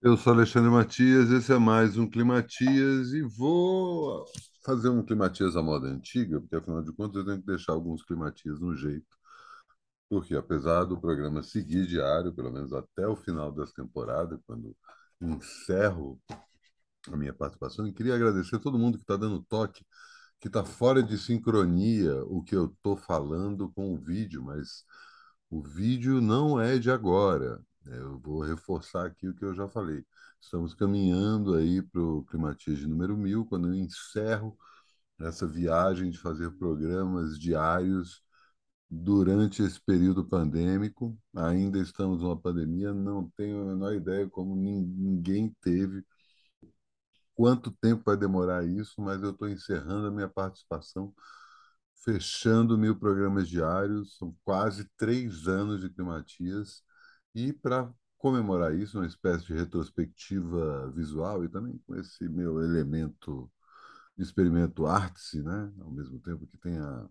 Eu sou Alexandre Matias, esse é mais um Climatias e vou fazer um Climatias à moda antiga, porque afinal de contas eu tenho que deixar alguns Climatias no jeito, porque apesar do programa seguir diário, pelo menos até o final dessa temporada, quando encerro a minha participação, e queria agradecer a todo mundo que está dando toque, que está fora de sincronia o que eu estou falando com o vídeo, mas o vídeo não é de agora. É, Eu vou reforçar aqui o que eu já falei. Estamos caminhando aí para o Climatias de número 1000, quando eu encerro essa viagem de fazer programas diários durante esse período pandêmico. Ainda estamos numa pandemia, não tenho a menor ideia como nin- ninguém teve, quanto tempo vai demorar isso, mas eu estou encerrando a minha participação, fechando mil programas diários, são quase três anos de Climatias, e para comemorar isso, uma espécie de retrospectiva visual e também com esse meu elemento experimento arte, né? Ao mesmo tempo que tem a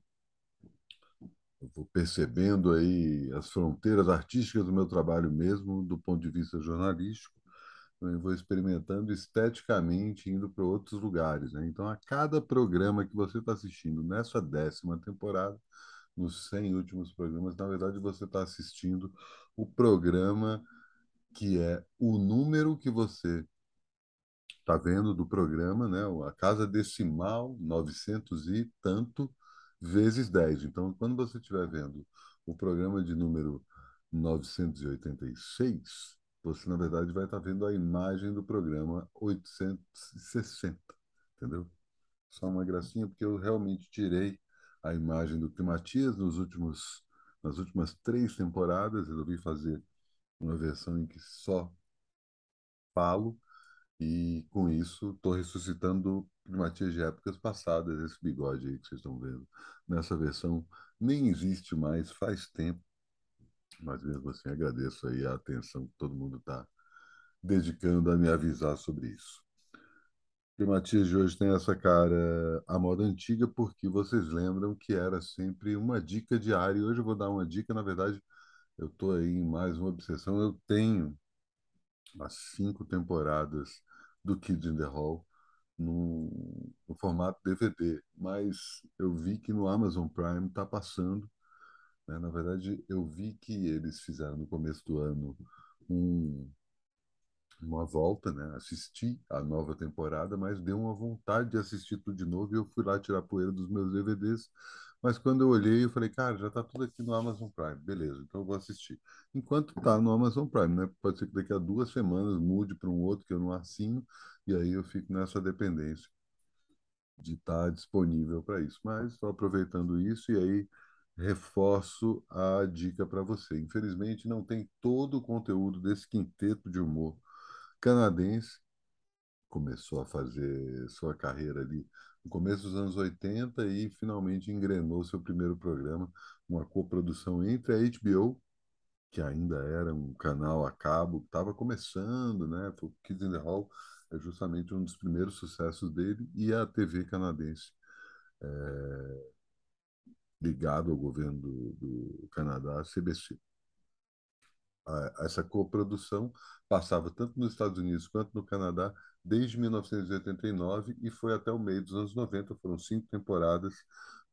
eu vou percebendo aí as fronteiras artísticas do meu trabalho mesmo, do ponto de vista jornalístico. Eu vou experimentando esteticamente, indo para outros lugares. Né? Então, a cada programa que você está assistindo nessa décima temporada, nos 100 últimos programas, na verdade, você está assistindo o programa que é o número que você está vendo do programa, né? A casa decimal 900 e tanto vezes 10. Então, quando você estiver vendo o programa de número 986, você, na verdade, vai estar vendo a imagem do programa 860, entendeu? Só uma gracinha, porque eu realmente tirei a imagem do Climatias nos últimos, nas últimas três temporadas. Resolvi fazer uma versão em que só falo e com isso, estou ressuscitando primatias de épocas passadas, esse bigode aí que vocês estão vendo. Nessa versão nem existe mais, faz tempo, mas mesmo assim agradeço aí a atenção que todo mundo está dedicando a me avisar sobre isso. Primatias de hoje tem essa cara à moda antiga, porque vocês lembram que era sempre uma dica diária. E hoje eu vou dar uma dica, na verdade, eu estou aí em mais uma obsessão. Eu tenho as cinco temporadas do Kids in the Hall no, no formato DVD, mas eu vi que no Amazon Prime está passando. né? Na verdade, eu vi que eles fizeram no começo do ano um, uma volta, né? Assisti a nova temporada, mas deu uma vontade de assistir tudo de novo e eu fui lá tirar poeira dos meus DVDs. Mas quando eu olhei, eu falei, cara, já está tudo aqui no Amazon Prime. Beleza, então eu vou assistir. Enquanto está no Amazon Prime, né? Pode ser que daqui a duas semanas mude para um outro que eu não assino, e aí eu fico nessa dependência de estar disponível para isso. Mas estou aproveitando isso e aí reforço a dica para você. Infelizmente, não tem todo o conteúdo desse quinteto de humor canadense. Começou a fazer sua carreira ali no começo dos anos 80 e finalmente engrenou seu primeiro programa, uma coprodução entre a HBO, que ainda era um canal a cabo, estava começando, né? O Kids in the Hall é justamente um dos primeiros sucessos dele, e a TV canadense ligado ao governo do, do Canadá, CBC. Essa coprodução passava tanto nos Estados Unidos quanto no Canadá desde 1989 e foi até o meio dos anos 90. Foram cinco temporadas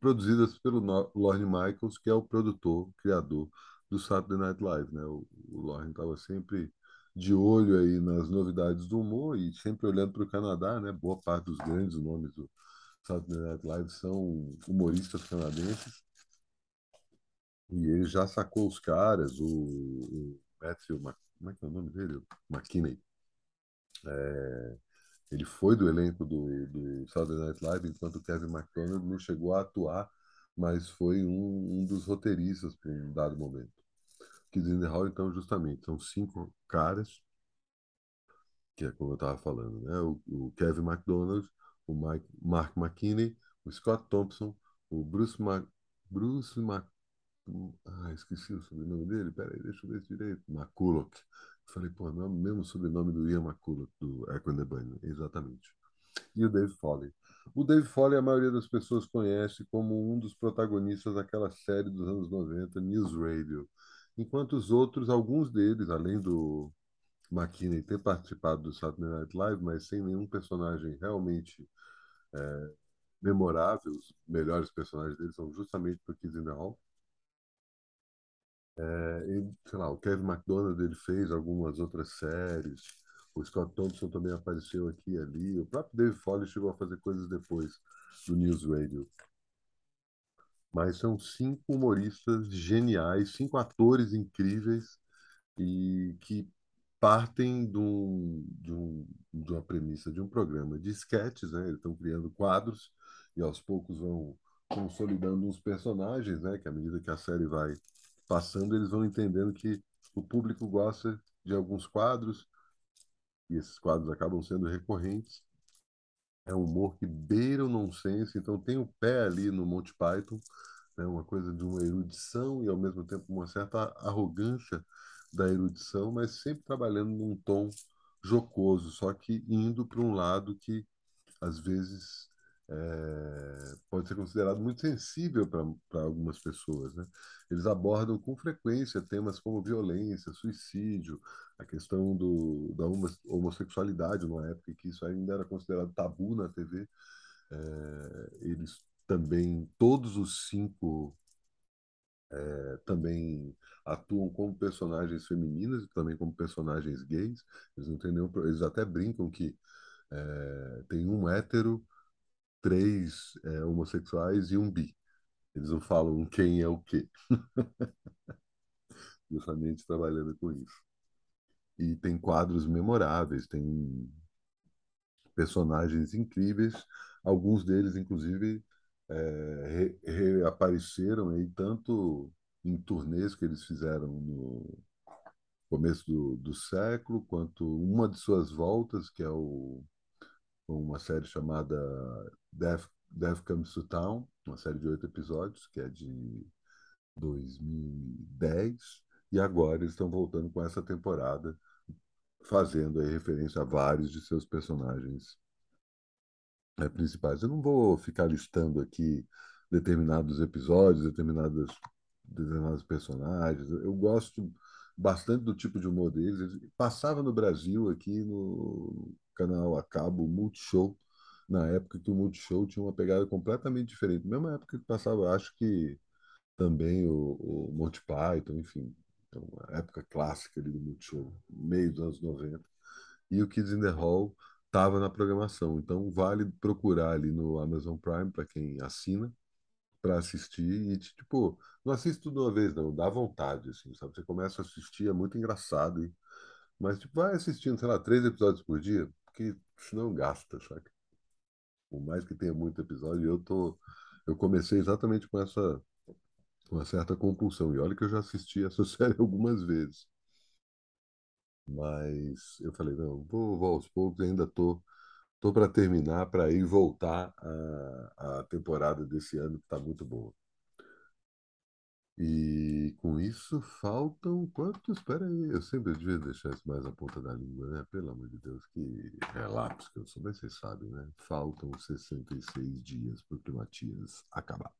produzidas pelo Lorne Michaels, que é o produtor, criador do Saturday Night Live. Né? O, o Lorne estava sempre de olho aí nas novidades do humor e sempre olhando para o Canadá, né? Boa parte dos grandes nomes do Saturday Night Live são humoristas canadenses. E ele já sacou os caras, o Matthew, como é que é o nome dele? McKinney. É, ele foi do elenco do, do Saturday Night Live, enquanto Kevin McDonald não chegou a atuar, mas foi um, um dos roteiristas por um dado momento. Kids in the Hall, então, justamente, são cinco caras, que é como eu estava falando, né? O, o, Kevin McDonald, o Mike, Mark McKinney, o Scott Thompson, o Bruce, Ma, Bruce Mac, ah, esqueci o sobrenome dele. Peraí, deixa eu ver direito. McCulloch. Falei, pô, não é o mesmo sobrenome do Ian McCulloch, do Echo and the Bunny. Exatamente. E o Dave Foley. O Dave Foley, a maioria das pessoas conhece como um dos protagonistas daquela série dos anos 90, News Radio. Enquanto os outros, alguns deles, além do, McKinney ter participado do Saturday Night Live, mas sem nenhum personagem realmente é, memorável. Os melhores personagens dele são justamente in the Hall. É, e, sei lá, o Kevin McDonald ele fez algumas outras séries. O Scott Thompson também apareceu aqui e ali. O próprio Dave Foley chegou a fazer coisas depois do News Radio. Mas são cinco humoristas geniais, cinco atores incríveis e que partem de, um, de, um, de uma premissa de um programa de sketches, né? Eles estão criando quadros e aos poucos vão consolidando uns personagens, né? Que à medida que a série vai passando, eles vão entendendo que o público gosta de alguns quadros e esses quadros acabam sendo recorrentes. É um humor que beira o nonsense, então tem o pé ali no Monty Python, né? Uma coisa de uma erudição e ao mesmo tempo uma certa arrogância da erudição, mas sempre trabalhando num tom jocoso, só que indo para um lado que às vezes é, pode ser considerado muito sensível para algumas pessoas. Né? Eles abordam com frequência temas como violência, suicídio, a questão do, da homossexualidade, numa época que isso ainda era considerado tabu na TV. É, eles também, todos os cinco é, também atuam como personagens femininas e também como personagens gays. Eles não têm nenhum, eles até brincam que é, tem um hétero, três é, homossexuais e um bi. Eles não falam quem é o quê. Justamente trabalhando com isso. E tem quadros memoráveis, tem personagens incríveis, alguns deles, inclusive, é, reapareceram aí tanto em turnês que eles fizeram no começo do, do século, quanto uma de suas voltas, que é o, uma série chamada Death, Death Comes to Town, uma série de oito episódios, que é de 2010, e agora eles estão voltando com essa temporada, fazendo aí referência a vários de seus personagens é, principais. Eu não vou ficar listando aqui determinados episódios, determinadas, determinados personagens. Eu gosto bastante do tipo de humor deles. Passava no Brasil, aqui no canal a cabo, Multishow, na época que o Multishow tinha uma pegada completamente diferente. Mesma época que passava, acho que também o, o Monty Python, enfim, então, uma época clássica ali do Multishow, meio dos anos 90. E o Kids in the Hall estava na programação. Então vale procurar ali no Amazon Prime para quem assina para assistir e tipo, não assiste tudo uma vez não, dá vontade assim, sabe? Você começa a assistir, é muito engraçado, hein? mas tipo, vai assistindo, sei lá, três episódios por dia, porque senão gasta, sabe? Por mais que tenha muito episódio, eu tô eu comecei exatamente com essa uma certa compulsão. E olha que eu já assisti essa série algumas vezes. Mas eu falei, não, vou, vou aos poucos, ainda tô, tô para terminar, para ir voltar a, a temporada desse ano, que está muito boa. E com isso faltam quantos? Espera aí, eu sempre devia deixar isso mais na ponta da língua, né? Pelo amor de Deus, que relapso que eu sou, mas vocês sabem, né? Faltam 66 dias para o Climatias acabar.